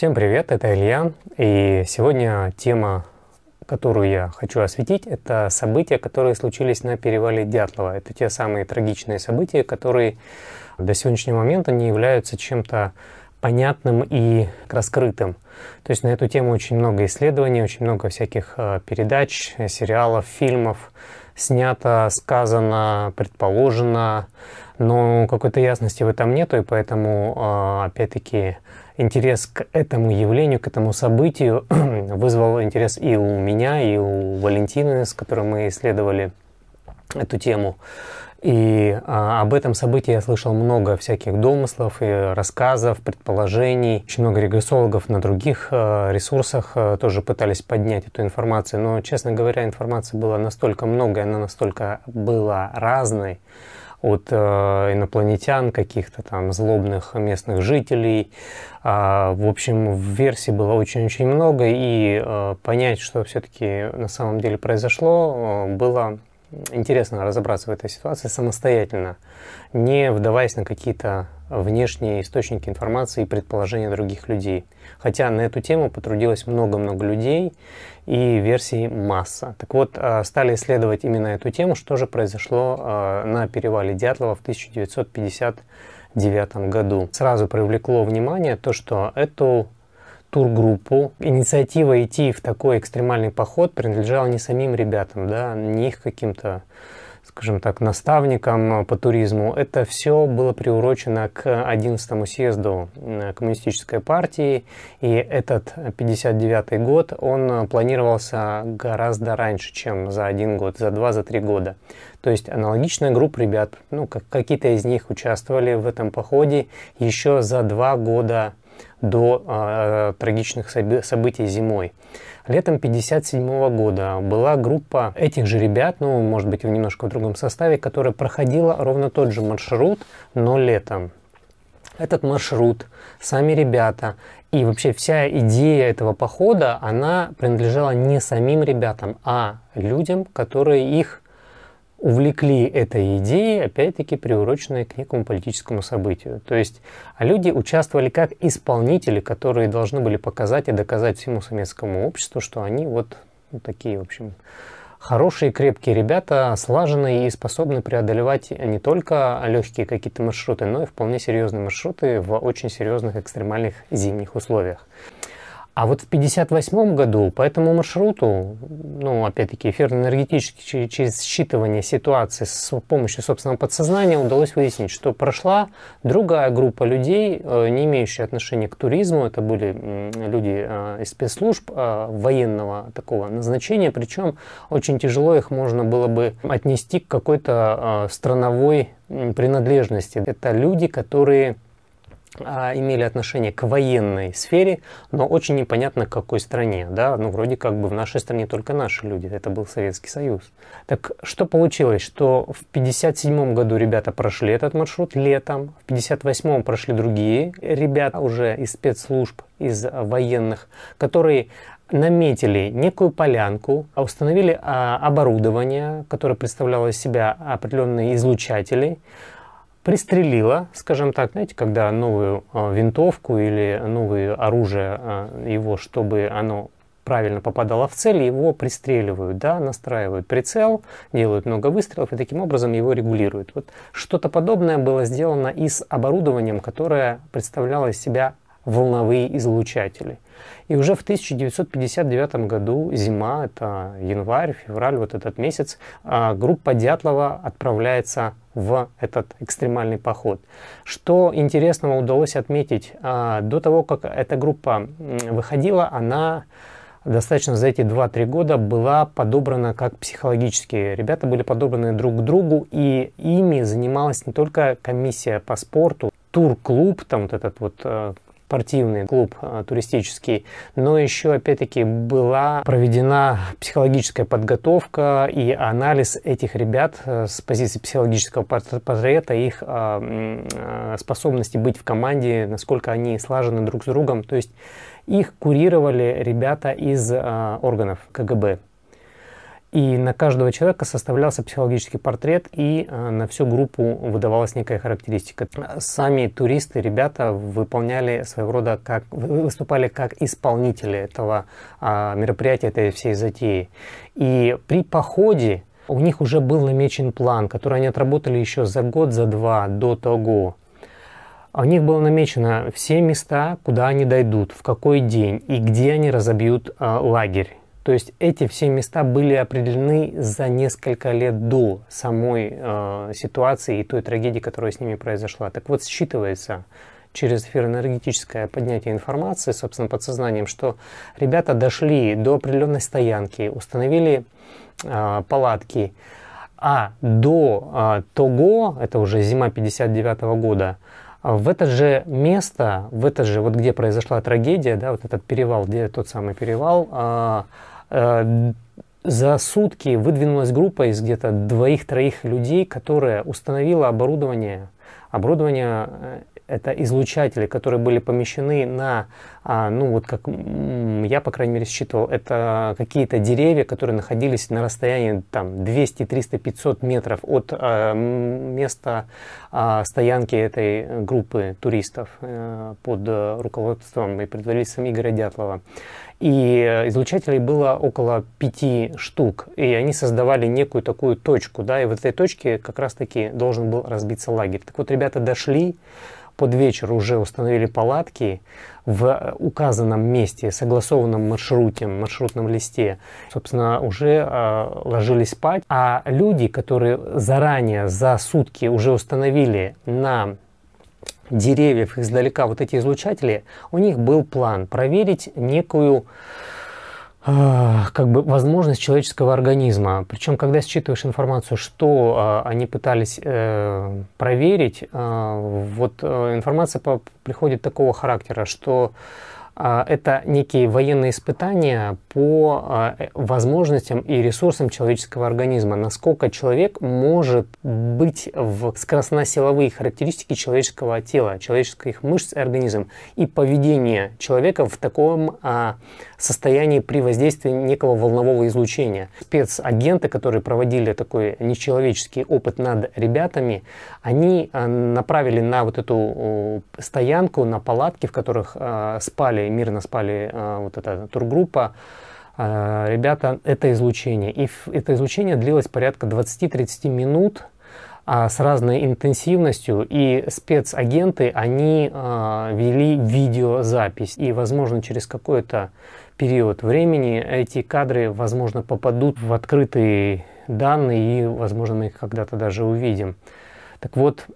Всем привет, это Илья. И сегодня тема, которую я хочу осветить, это события, которые случились на перевале Дятлова. Это те самые трагичные события, которые до сегодняшнего момента не являются чем-то понятным и раскрытым. То есть на эту тему очень много исследований, очень много всяких э, передач, сериалов, фильмов снято, сказано, предположено, но какой-то ясности в этом нету, и поэтому, э, опять-таки, интерес к этому явлению, к этому событию вызвал интерес и у меня, и у Валентины, с которой мы исследовали эту тему. И а, об этом событии я слышал много всяких домыслов и рассказов, предположений. Очень много регрессологов на других а, ресурсах а, тоже пытались поднять эту информацию. Но, честно говоря, информации было настолько много, и она настолько была разной от э, инопланетян, каких-то там злобных местных жителей. А, в общем, версий было очень-очень много, и э, понять, что все-таки на самом деле произошло, э, было интересно разобраться в этой ситуации самостоятельно, не вдаваясь на какие-то внешние источники информации и предположения других людей. Хотя на эту тему потрудилось много-много людей и версий масса. Так вот, а, стали исследовать именно эту тему, что же произошло а, на перевале Дятлова в 1959 году. Сразу привлекло внимание то, что эту тургруппу. Инициатива идти в такой экстремальный поход принадлежала не самим ребятам, да, не их каким-то скажем так, наставникам по туризму. Это все было приурочено к 11 съезду э, коммунистической партии, и этот 59 год, он планировался гораздо раньше, чем за один год, за два, за три года. То есть аналогичная группа ребят, ну, как, какие-то из них участвовали в этом походе еще за два года до э, трагичных событий зимой. Летом 1957 года была группа этих же ребят, ну, может быть, в немножко другом составе, которая проходила ровно тот же маршрут, но летом. Этот маршрут, сами ребята и вообще вся идея этого похода, она принадлежала не самим ребятам, а людям, которые их увлекли этой идеей, опять-таки приуроченной к некому политическому событию. То есть а люди участвовали как исполнители, которые должны были показать и доказать всему советскому обществу, что они вот ну, такие, в общем, хорошие, крепкие ребята, слаженные и способны преодолевать не только легкие какие-то маршруты, но и вполне серьезные маршруты в очень серьезных экстремальных зимних условиях. А вот в 1958 году по этому маршруту, ну, опять-таки, эфирно-энергетически через считывание ситуации с помощью собственного подсознания удалось выяснить, что прошла другая группа людей, э, не имеющая отношения к туризму. Это были люди э, из спецслужб э, военного такого назначения, причем очень тяжело их можно было бы отнести к какой-то страновой принадлежности. Это люди, которые имели отношение к военной сфере, но очень непонятно к какой стране. Да? Ну, вроде как бы в нашей стране только наши люди, это был Советский Союз. Так что получилось, что в 1957 году ребята прошли этот маршрут летом, в 1958 прошли другие ребята уже из спецслужб, из военных, которые наметили некую полянку, установили а, оборудование, которое представляло из себя определенные излучатели, пристрелила, скажем так, знаете, когда новую э, винтовку или новое оружие э, его, чтобы оно правильно попадало в цель, его пристреливают, да, настраивают прицел, делают много выстрелов и таким образом его регулируют. Вот что-то подобное было сделано и с оборудованием, которое представляло из себя волновые излучатели. И уже в 1959 году, зима, это январь, февраль, вот этот месяц, а, группа Дятлова отправляется в этот экстремальный поход. Что интересного удалось отметить, а, до того, как эта группа выходила, она достаточно за эти 2-3 года была подобрана как психологически. Ребята были подобраны друг к другу, и ими занималась не только комиссия по спорту, тур-клуб, там вот этот вот э, спортивный клуб а, туристический, но еще, опять-таки, была проведена психологическая подготовка и анализ этих ребят э, с позиции психологического портрета, их а, а, способности быть в команде, насколько они слажены друг с другом. То есть их курировали ребята из органов КГБ. И на каждого человека составлялся психологический портрет, и э, на всю группу выдавалась некая характеристика. Сами туристы, ребята, выполняли своего рода как выступали как исполнители этого а, мероприятия, этой всей затеи. И при походе у них уже был намечен план, который они отработали еще за год, за два до того. У них было намечено все места, куда они дойдут, в какой день и где они разобьют э, лагерь. То есть эти все места были определены за несколько лет до самой э, ситуации и той трагедии, которая с ними произошла. Так вот, считывается через эфироэнергетическое поднятие информации, собственно, подсознанием, что ребята дошли до определенной стоянки, установили э, палатки, а до э, того, это уже зима 59 -го года, в это же место, в это же, вот где произошла трагедия, да, вот этот перевал, где тот самый перевал, э, Э, за сутки выдвинулась группа из где-то двоих-троих людей, которая установила оборудование. Оборудование э, это излучатели, которые были помещены на, а, ну вот как я, по крайней мере, считывал, это какие-то деревья, которые находились на расстоянии там 200, 300, 500 метров от а, места а, стоянки этой группы туристов под руководством и предводительством Игоря Дятлова. И э, излучателей было около пяти штук, и они создавали некую такую точку, да, и в этой точке как раз-таки должен был разбиться лагерь. Так вот, ребята дошли, под вечер уже установили палатки в э, указанном месте, согласованном маршруте, маршрутном листе, собственно, уже э, ложились спать. А люди, которые заранее за сутки уже установили на деревьев издалека вот эти излучатели, у них был план проверить некую как бы возможность человеческого организма. Причем, когда считываешь информацию, что а, они пытались э, проверить, а, вот э, информация по, приходит такого характера, что а, это некие военные испытания по а, э, возможностям и ресурсам человеческого организма. Насколько человек может быть в скоростно-силовые характеристики человеческого тела, человеческих мышц и организм и поведение человека в таком а, состоянии при воздействии некого волнового излучения. Спецагенты, которые проводили такой нечеловеческий опыт над ребятами, они направили на вот эту стоянку, на палатки, в которых спали мирно спали а, вот эта тургруппа, а, ребята, это излучение. И это излучение длилось порядка 20-30 минут а, с разной интенсивностью, и спецагенты, они вели видеозапись. И, возможно, через какой-то период времени эти кадры, возможно, попадут в открытые данные, и, возможно, мы их когда-то даже увидим. Так вот,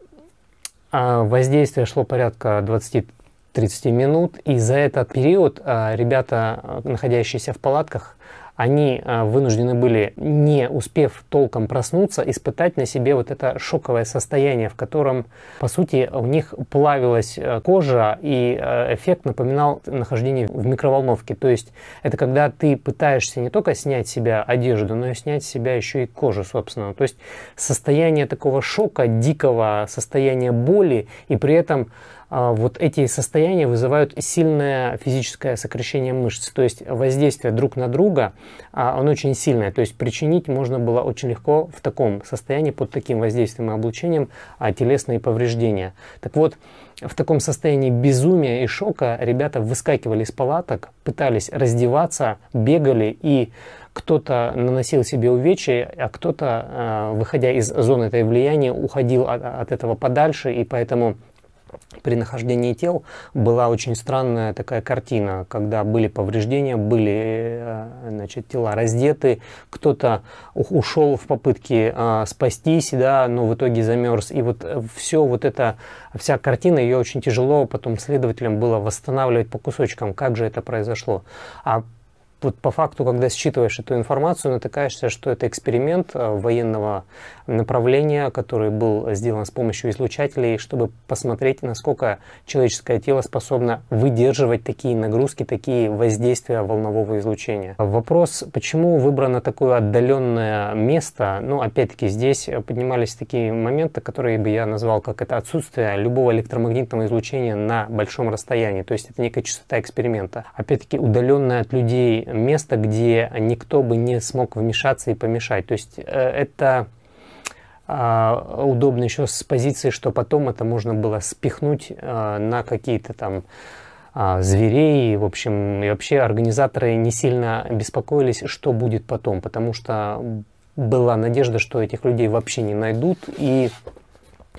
воздействие шло порядка 20 30 минут. И за этот период а, ребята, а, находящиеся в палатках, они а, вынуждены были, не успев толком проснуться, испытать на себе вот это шоковое состояние, в котором, по сути, у них плавилась кожа, и эффект напоминал нахождение в микроволновке. То есть это когда ты пытаешься не только снять с себя одежду, но и снять с себя еще и кожу, собственно. То есть состояние такого шока, дикого состояния боли, и при этом вот эти состояния вызывают сильное физическое сокращение мышц. То есть воздействие друг на друга, а, оно очень сильное. То есть причинить можно было очень легко в таком состоянии, под таким воздействием и облучением а, телесные повреждения. Так вот, в таком состоянии безумия и шока ребята выскакивали из палаток, пытались раздеваться, бегали и кто-то наносил себе увечья, а кто-то, выходя из зоны этой влияния, уходил от этого подальше, и поэтому при нахождении тел была очень странная такая картина, когда были повреждения, были э, значит, тела раздеты, кто-то ушел в попытке а, спастись, да, но в итоге замерз. И вот все вот это, вся картина, ее очень тяжело потом следователям было восстанавливать по кусочкам, как же это произошло. А вот по факту, когда считываешь эту информацию, натыкаешься, что это эксперимент э, военного направления, который был сделан с помощью излучателей, чтобы посмотреть, насколько человеческое тело способно выдерживать такие нагрузки, такие воздействия волнового излучения. Вопрос, почему выбрано такое отдаленное место, ну, опять-таки, здесь поднимались такие моменты, которые бы я назвал как это отсутствие любого электромагнитного излучения на большом расстоянии, то есть это некая частота эксперимента. Опять-таки, удаленная от людей место, где никто бы не смог вмешаться и помешать. То есть это а, удобно еще с позиции, что потом это можно было спихнуть а, на какие-то там а, зверей. В общем, и вообще организаторы не сильно беспокоились, что будет потом, потому что была надежда, что этих людей вообще не найдут, и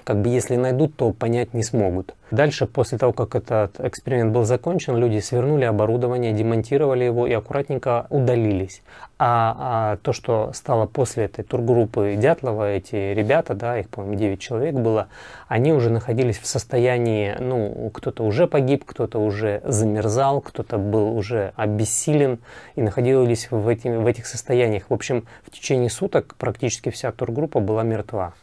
как бы если найдут, то понять не смогут. Дальше, после того, как этот эксперимент был закончен, люди свернули оборудование, демонтировали его и аккуратненько удалились. А, а то, что стало после этой тургруппы Дятлова, эти ребята, да, их, по-моему, 9 человек было, они уже находились в состоянии, ну, кто-то уже погиб, кто-то уже замерзал, кто-то был уже обессилен и находились в, эти, в этих состояниях. В общем, в течение суток практически вся тургруппа была мертва.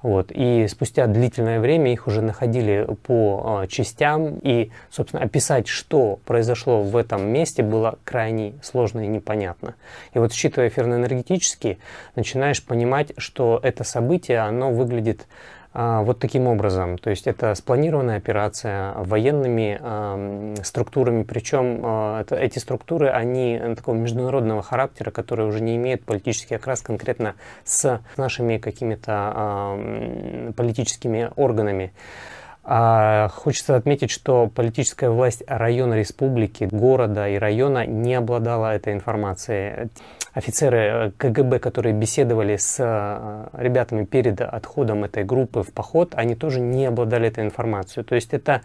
Вот. И спустя длительное время их уже находили по э, частям, и, собственно, описать, что произошло в этом месте, было крайне сложно и непонятно. И вот, считывая эфирно-энергетически, начинаешь понимать, что это событие, оно выглядит а, вот таким образом. То есть это спланированная операция военными э, структурами, причем э, это, эти структуры, они такого международного характера, которые уже не имеют политический окрас конкретно с нашими какими-то э, политическими органами. А, хочется отметить, что политическая власть района республики, города и района не обладала этой информацией офицеры э, КГБ, которые беседовали с э, ребятами перед отходом этой группы в поход, они тоже не обладали этой информацией. То есть это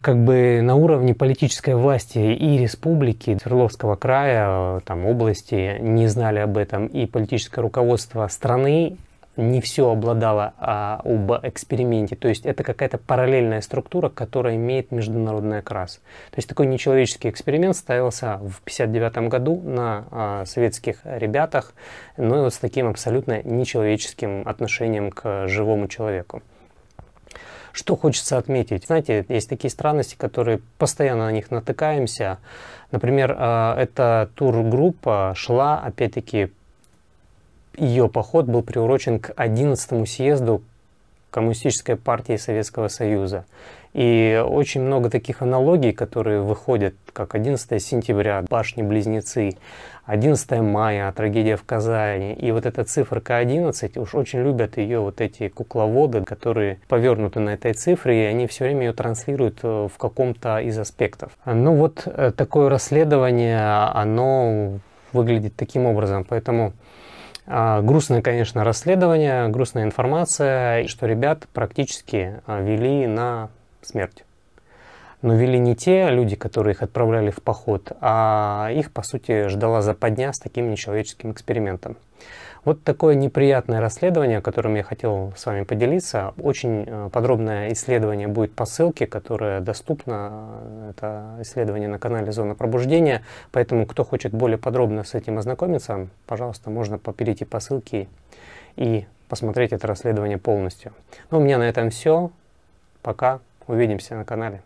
как бы на уровне политической власти и республики Свердловского края, там области не знали об этом, и политическое руководство страны не все обладало а, об эксперименте. То есть это какая-то параллельная структура, которая имеет международный окрас. То есть такой нечеловеческий эксперимент ставился в 1959 году на а, советских ребятах, но и вот с таким абсолютно нечеловеческим отношением к живому человеку. Что хочется отметить? Знаете, есть такие странности, которые постоянно на них натыкаемся. Например, а, эта тургруппа шла, опять-таки, ее поход был приурочен к 11 съезду Коммунистической партии Советского Союза. И очень много таких аналогий, которые выходят, как 11 сентября, башни-близнецы, 11 мая, трагедия в Казани. И вот эта циферка 11, уж очень любят ее вот эти кукловоды, которые повернуты на этой цифре, и они все время ее транслируют э, в каком-то из аспектов. Ну вот э, такое расследование, оно выглядит таким образом. Поэтому грустное, конечно, расследование, грустная информация, что ребят практически а, вели на смерть. Но вели не те люди, которые их отправляли в поход, а их, по сути, ждала западня с таким нечеловеческим экспериментом. Вот такое неприятное расследование, которым я хотел с вами поделиться. Очень э, подробное исследование будет по ссылке, которая доступна. Это исследование на канале «Зона пробуждения». Поэтому, кто хочет более подробно с этим ознакомиться, пожалуйста, можно перейти по ссылке и посмотреть это расследование полностью. Ну, у меня на этом все. Пока. Увидимся на канале.